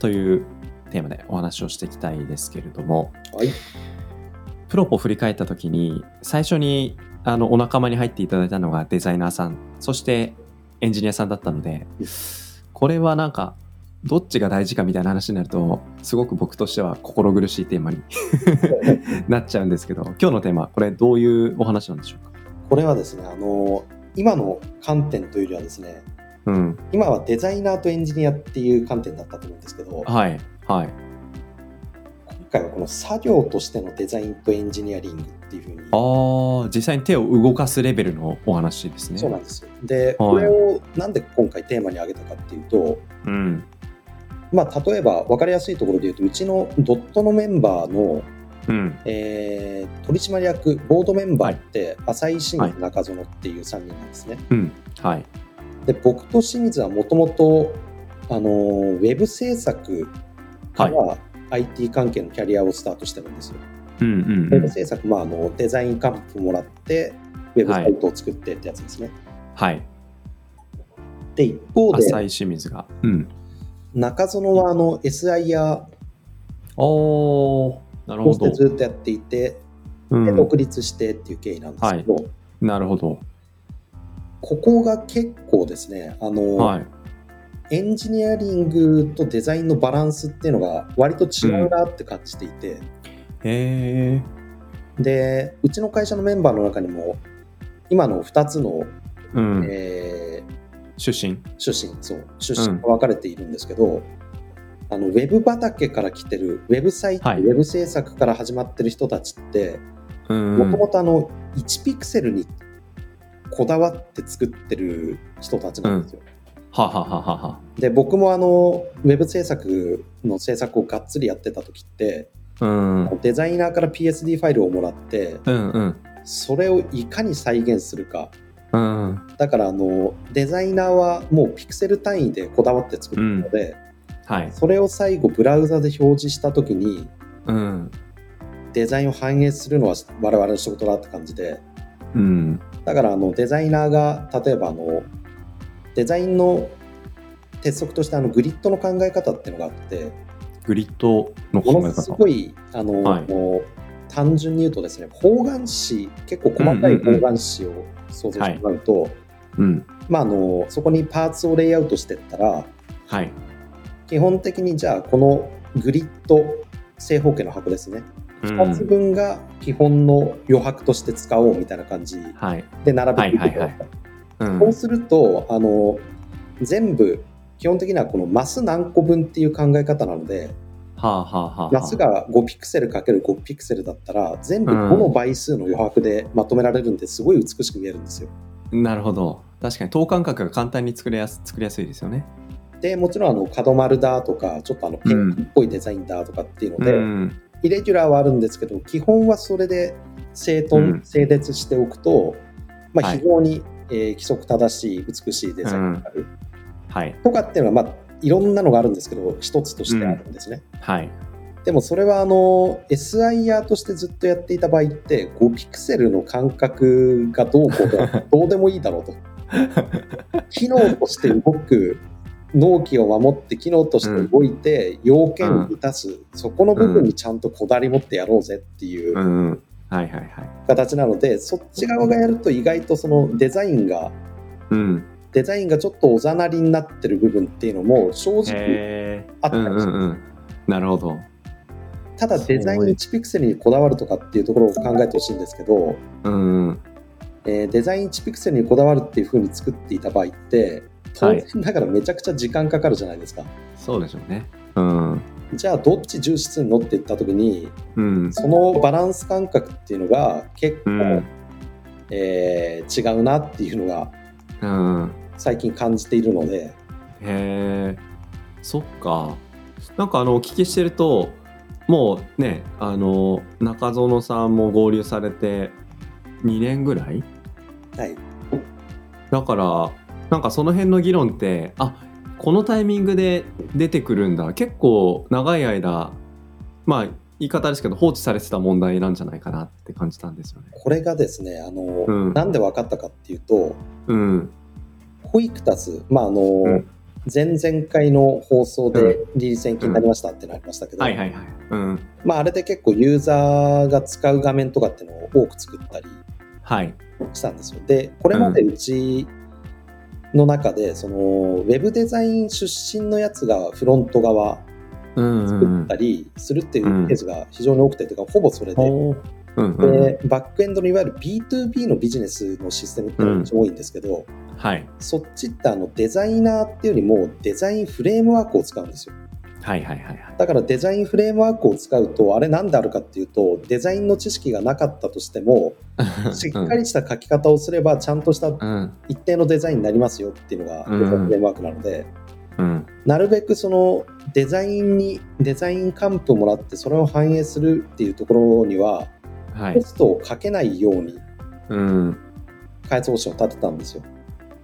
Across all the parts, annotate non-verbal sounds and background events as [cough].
というテーマでお話をしていきたいですけれども、はい。プロポ振り返った時に最初にあのお仲間に入っていただいたのがデザイナーさんそしてエンジニアさんだったのでこれはなんかどっちが大事かみたいな話になるとすごく僕としては心苦しいテーマに [laughs] なっちゃうんですけど今日のテーマこれどういうお話なんでしょうか？これはですね、あの、今の観点というよりはですね、うん。今はデザイナーとエンジニアっていう観点だったと思うんですけど、はいはい。今回はこの作業としてのデザインとエンジニアリングっていうふうに。ああ実際に手を動かすレベルのお話ですね。そうなんですよ。で、これをなんで今回テーマに挙げたかっていうと、うん。まあ、例えば分かりやすいところで言うと、うちのドットのメンバーの、うん。えー取締役、ボードメンバーって、浅井清水中園っていう3人なんですね。うん。はいで僕と清水はもともとあのウェブ制作から IT 関係のキャリアをスタートしてるんですよ。うんうんウェブ制作、まあ、あのデザインカンプもらってウェブサイトを作ってってやつですね。はい。で一方で浅井清水が。うん。中園はあの SIR おー。なるほど。としてずっとやっていて、うん。で独立してっていう経緯なんですけど、なるほどここが結構ですねあの、はい。エンジニアリングとデザインのバランスっていうのが割と違うなって感じていて。へえでうちの会社のメンバーの中にも今の2つの、うん。え出身ー出身そう出身が分かれているんですけど、あのウェブ畑から来てるウェブサイト、はい。ウェブ制作から始まってる人たちってうん。もともとあの1ピクセルにこだわって作ってる人たちなんですよ。ははははは。で僕もあのウェブ制作の制作をがっつりやってた時ってうん。デザイナーから PSD ファイルをもらってうんうん。それをいかに再現するか。うんだからあのデザイナーはもうピクセル単位でこだわって作ってるので、はい。それを最後ブラウザで表示した時にうん。デザインを反映するのは我々の仕事だって感じでうん。だからあのデザイナーが例えばあのデザインの鉄則としてあのグリッドの考え方っていうのがあってグリッドの考えものす方ごいあの、はい。もう単純に言うとですね方眼紙結構細かい方眼紙を想像してもらうと、うん。まあ、あのそこにパーツをレイアウトしていったらはい。基本的にじゃあこのグリッド正方形の箱ですね、うん2つ分が基本の余白として使おうみたいな感じはい。で並べていくと、はいはいはい。うん。そうするとあの全部基本的にはこのマス何個分っていう考え方なのではあはあはあはあ。マスが5ピクセル ×5 ピクセルだったら全部5の倍数の余白でまとめられるんですごい美しく見えるんですよ。なるほど。確かに等間隔が簡単に作りやす作りやすいですよね。でもちろんあの角丸だとかちょっとあのペンキっぽいデザインだとかっていうので、うんイレギュラーはあるんですけど基本はそれで整頓、うん。整列しておくと、まあ、はい。非常に、えー規則正しい美しいデザインになる、はい。とかっていうのは、まあ、いろんなのがあるんですけど一つとしてあるんですね。はい。でもそれはあの SIR としてずっとやっていた場合って5ピクセルの間隔がどうこう [laughs] どうでもいいだろうと。機能として動く納期を守って機能として動いて要件を満たす、そこの部分にちゃんとこだわり持ってやろうぜっていう形なので、そっち側がやると意外とそのデザインがうん。デザインがちょっとおざなりになってる部分っていうのも正直あったりします。うんうんうん。なるほど。ただデザイン1ピクセルにこだわるとかっていうところを考えてほしいんですけど、うんうん。えーデザイン1ピクセルにこだわるっていう風に作っていた場合って当然ながらめちゃくちゃ時間かかるじゃないですか、そうでしょうね。うん。じゃあどっち重視するのって言った時にうん。そのバランス感覚っていうのが結構、うん。えー違うなっていうのがうん。最近感じているので。へえそっか。なんかあのお聞きしてるともうねあの中園さんも合流されて2年ぐらい？はい。だからなんかその辺の議論ってあこのタイミングで出てくるんだ結構長い間まあ言い方ですけど放置されてた問題なんじゃないかなって感じたんですよね。これがですね、あの、うんなんで分かったかっていうと、うんホイクタス、まああの、ん前々回の放送でリリース延期になりましたってなりましたけど、はいはいはい。うんまああれで結構ユーザーが使う画面とかっていうのを多く作ったりはい。したんですよ。で、これまでうちの中で、そのウェブデザイン出身のやつがフロント側作ったりするっていうケースが非常に多くて、てかほぼそれで、おーうんうん。で、バックエンドのいわゆる B2B のビジネスのシステムっていうのが多いんですけど、はい。そっちってあのデザイナーっていうよりもデザインフレームワークを使うんですよ。はいはいはいはい。だからデザインフレームワークを使うと、あれなんであるかっていうと、デザインの知識がなかったとしても、[laughs] しっかりした書き方をすれば、ちゃんとしたうん一定のデザインになりますよっていうのがうんデザインフレームワークなので、うんなるべくそのデザインに、デザイン還付をもらって、それを反映するっていうところには、はい。コストをかけないようにうん開発方針を立てたんですよ。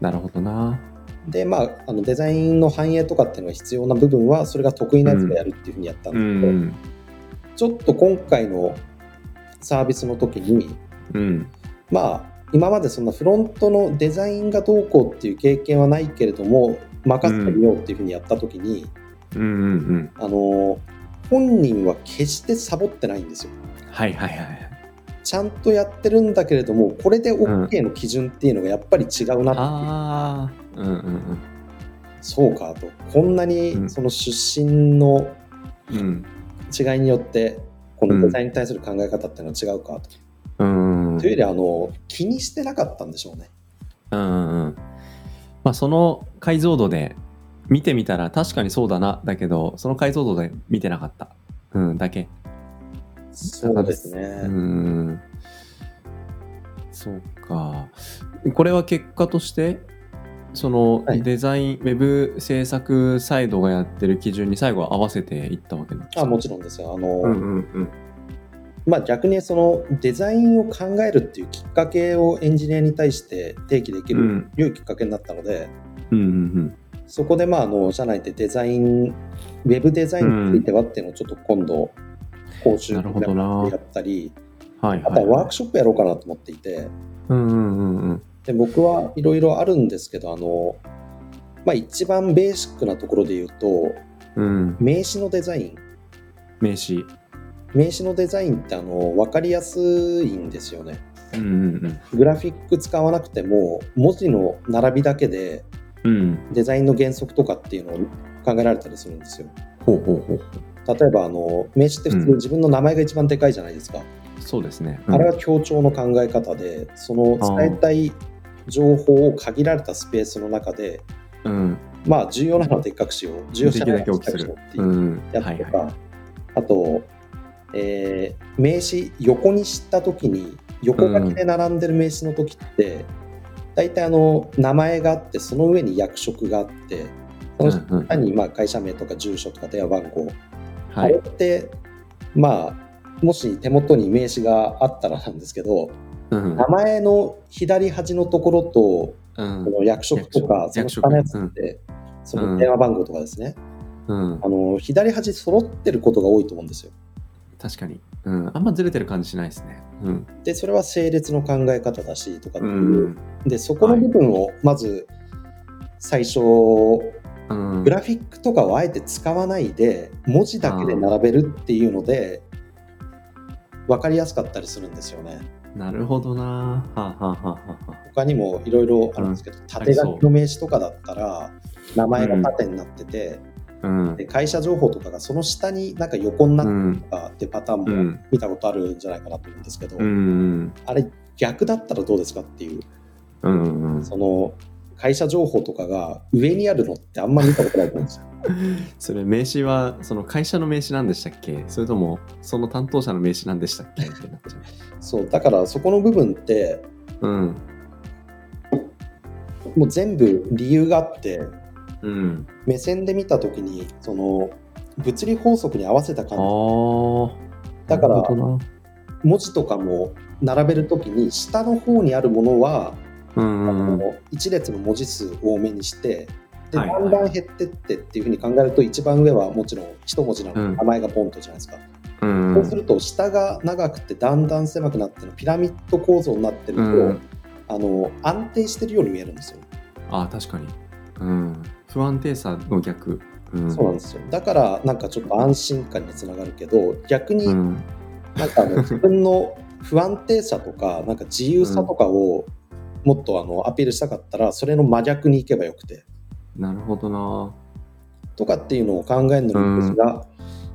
なるほどな。で、まあ、あのデザインの反映とかっていうのが必要な部分は、それが得意なやつがやるっていうふうにやったんうですけど、んちょっと今回のサービスの時に、うんまあ、今までそんなフロントのデザインがどうこうっていう経験はないけれども、任せてみようっていうふうにやった時に。あの、本人は決してサボってないんですよ。はいはいはい。ちゃんとやってるんだけれども、これで OK の基準っていうのがやっぱり違うなっていう、ああ。うんうんそうかと。こんなにうんその出身のうん。うん違いによって、このデザインに対する考え方っていうのは違うかと。うんというよりあの、気にしてなかったんでしょうね。うんうんまあその解像度で見てみたら確かにそうだなだけどその解像度で見てなかったうんだけそうですね。うんそうかこれは結果としてそのはい。デザイン、ウェブ制作サイドがやってる基準に最後は合わせていったわけなんですか？あもちろんですよ。あの、うんうんうん。まあ、逆にそのデザインを考えるっていうきっかけをエンジニアに対して提起できるうん。良いきっかけになったので、うんうんそこでまああの社内でデザイン、ウェブデザインについてはっていうのをちょっと今度、講習なるほどな。やったり、うんはいあとはいはワークショップやろうかなと思っていて、うんうんうんうんで僕はいろいろあるんですけど、あのまあ、一番ベーシックなところで言うと、うん名刺のデザイン。名刺名刺のデザインってあの分かりやすいんですよね。うんうんグラフィック使わなくても文字の並びだけでうんうんデザインの原則とかっていうのを考えられたりするんですよ。ほうほうほう例えばあの名刺って普通うん自分の名前が一番でかいじゃないですか。そうですね、あれは強調の考え方でその伝えたい情報を限られたスペースの中でうん。まあ重要なのはでっかくしよう重要じゃないのはちっちゃくしようっていううん。やつとか、はいはい。あと、えー名刺横にした時に横書きで並んでる名刺の時って、大体あの名前があってその上に役職があってその下にまあ会社名とか住所とか電話番号、あれはいってまあもし手元に名刺があったらなんですけどうん名前の左端のところとうん。この役職とかその下のやつって、その電話番号とかですね、うん。あの左端揃ってることが多いと思うんですよ。確かに、うん、あんまずれてる感じしないですね。うん。でそれは整列の考え方だしとかってういう、ん。でそこの部分をまず最初うん。グラフィックとかをあえて使わないで文字だけで並べるっていうので分かりやすかったりするんですよね。なるほどな。はあ、はあはあはあ、他にもいろいろあるんですけど、縦書きの名刺とかだったら名前が縦になってて、うん。で会社情報とかがその下になんか横になってうんるとかってパターンもうん。見たことあるんじゃないかなと思うんですけど、うんあれ逆だったらどうですかっていう。うんうん。その会社情報とかが上にあるのってあんま見たことないと思うんですよ。[laughs] それ名刺はその会社の名刺なんでしたっけ？それともその担当者の名刺なんでしたっけ？ってなっちゃそうだからそこの部分ってううん。もう全部理由があってうん。目線で見た時にその物理法則に合わせたあ感ー。じ。だから文字とかも並べるときに、下の方にあるものは、うんうんうん。あの一列の文字数多めにして、で、だんだん減ってってっていうふうに考えると、一番上はもちろん一文字なの名前がポンとじゃないですか。うんそうすると、下が長くてだんだん狭くなってるピラミッド構造になってると、うん。あの安定してるように見えるんですよ。あー確かに、うん、不安定さの逆、うん、そうなんですよ。だから、なんかちょっと安心感につながるけど、逆にうん。なんかあの自分の不安定さとか、なんか自由さとかをもっとあのアピールしたかったら、それの真逆に行けばよくて、なるほどな。とかっていうのを考えるのですが、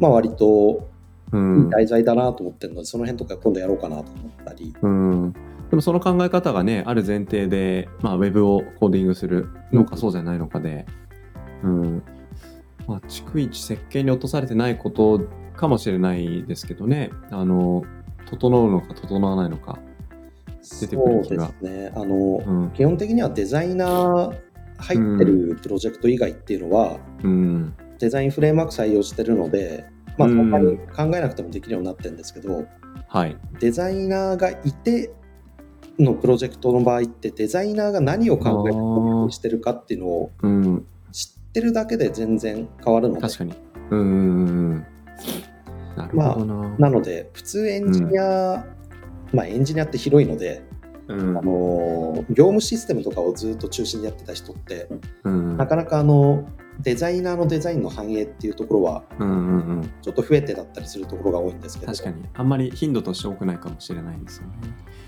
まあ割といいうん、題材だなと思ってるので、その辺とか今度やろうかなと思ったり、うん、でもその考え方がねある前提で、まあ、ウェブをコーディングするのかそうじゃないのかで、うん。まあ、逐一設計に落とされてないことかもしれないですけどね。あの整うのか整わないのか、出てくるそうで気がすね。あの、うん。基本的にはデザイナー入ってるプロジェクト以外っていうのは、うん。デザインフレームワーク採用してるので、まあ、うん。そんなに考えなくてもできるようになってるんですけど、はい。デザイナーがいてのプロジェクトの場合って、デザイナーが何を考えてしてるかっていうのをうん、知ってるだけで全然変わるので、確かに。うんなるほどな、なので、普通エンジニア、まあエンジニアって広いので、うん。あの業務システムとかをずっと中心にやってた人って、うん。なかなかあのデザイナーのデザインの反映っていうところは、うんうんうん。ちょっと増えてだったりするところが多いんですけど、確かに。あんまり頻度として多くないかもしれないですよね。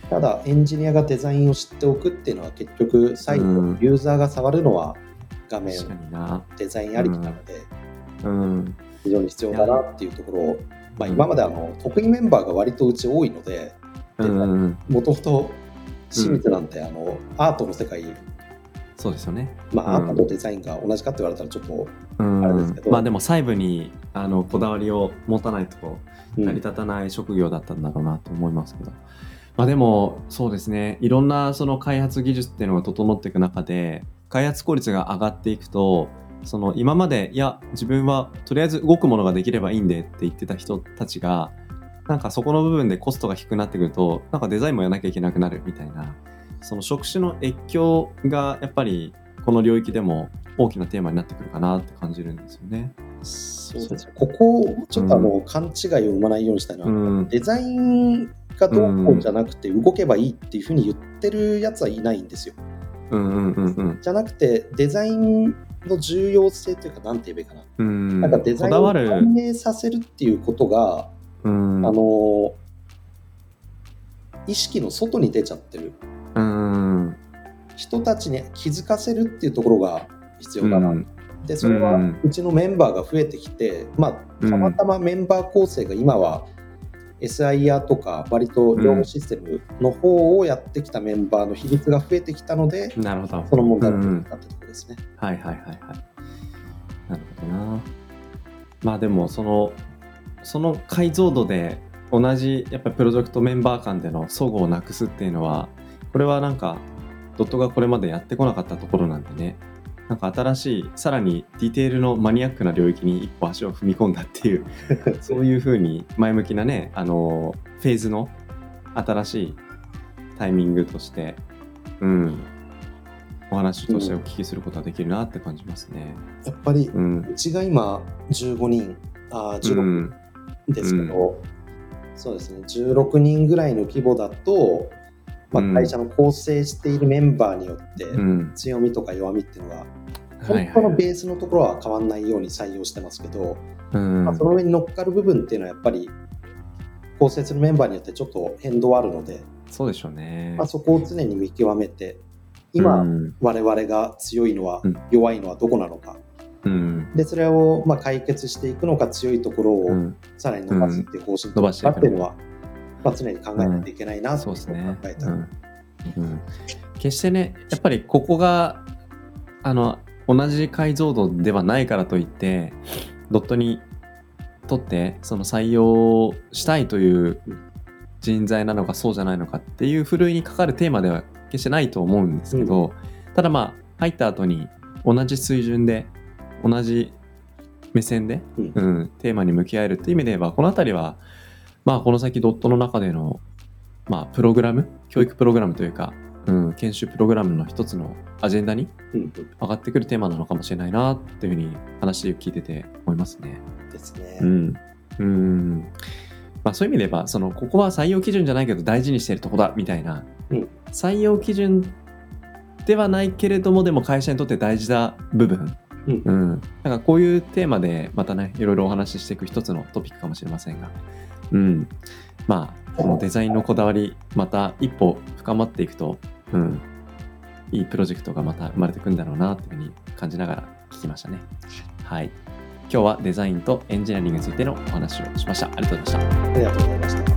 ただエンジニアがデザインを知っておくっていうのは結局最後うん。ユーザーが触るのは画面デザインありきなのでうん。非常に必要だなっていうところを、まあ、今まであの得意メンバーが割とうち多いのでうんうんうんもともと清水なんてあのアートの世界、そうですよね。まあ、うん。アートとデザインが同じかって言われたらちょっと、うん。あれですけど。まあでも細部にあのこだわりを持たないとうん。成り立たない職業だったんだろうなと思いますけど、まあでもそうですね。いろんなその開発技術っていうのが整っていく中で開発効率が上がっていくとその今までいや自分はとりあえず動くものができればいいんでって言ってた人たちがなんかそこの部分でコストが低くなってくるとなんかデザインもやらなきゃいけなくなるみたいな。その職種の越境がやっぱりこの領域でも大きなテーマになってくるかなって感じるんですよね。そうですねここをちょっとあの、勘違いを生まないようにしたいのは、うん、デザインがどうこうじゃなくて動けばいいっていうふうに言ってるやつはいないんですよ。うんうんうんうん。じゃなくてデザインの重要性というか何て言えばいいかな。うん。なんかデザインを反映させるっていうことが、うん、あの意識の外に出ちゃってるうん人たちに気づかせるっていうところが必要だな、うんでそれはうんうちのメンバーが増えてきて、まあ、たまたまメンバー構成が今は SIR とか割と業務システムの方をやってきたメンバーの比率が増えてきたので、なるほど。その問題が出てきたってところですね。はいはいはいはい。なるほどな。まあでもそのその解像度で同じやっぱりプロジェクトメンバー間での相互をなくすっていうのはこれはなんかドットがこれまでやってこなかったところなんでね。なんか新しいさらにディテールのマニアックな領域に一歩足を踏み込んだっていう [laughs] そういうふうに前向きなねあのフェーズの新しいタイミングとしてうんお話としてお聞きすることができるなって感じますね。やっぱりうん。うちが今15人、あーう16んですけど、そうですね、16人ぐらいの規模だと、まうん。あ、会社の構成しているメンバーによってうん。強みとか弱みっていうのが、はい本はい。当のベースのところは変わんないように採用してますけど、うん。まあ、その上に乗っかる部分っていうのはやっぱり構成するメンバーによってちょっと変動あるので、そうでしょうね。まあ、そこを常に見極めて今、うん。我々が強いのは、うん。弱いのはどこなのかうん。でそれをまあ解決していくのか強いところをうん。さらに伸ばすっていう方針伸ばしていく。かっていうのは、まあ、常に考えないといけないなっていうのをそうですね。考え。た、うん。うん。決してねやっぱりここがあの同じ解像度ではないからといってドットにとってその採用したいという人材なのかそうじゃないのかっていうふるいにかかるテーマでは決してないと思うんですけど、ただまあ入った後に同じ水準で同じ目線で、うんうん、テーマに向き合えるっていう意味で言えば、このあたりは、まあ、この先ドットの中での、まあ、プログラム、教育プログラムというか、うん、研修プログラムの一つのアジェンダにうん上がってくるテーマなのかもしれないなっていうふうに話を聞いてて思いますね。うん。ですね。うん。うん。まあそういう意味で言えば、その、ここは採用基準じゃないけど大事にしてるとこだみたいな、うん採用基準ではないけれども、でも会社にとって大事な部分。うんうん。なんかこういうテーマでまたね、いろいろお話ししていく一つのトピックかもしれませんが。うん。まあ、このデザインのこだわり、また一歩深まっていくと、うん。いいプロジェクトがまた生まれてくるんだろうなっていうふうに感じながら聞きましたね。はい。今日はデザインとエンジニアリングについてのお話をしました。ありがとうございました。ありがとうございました。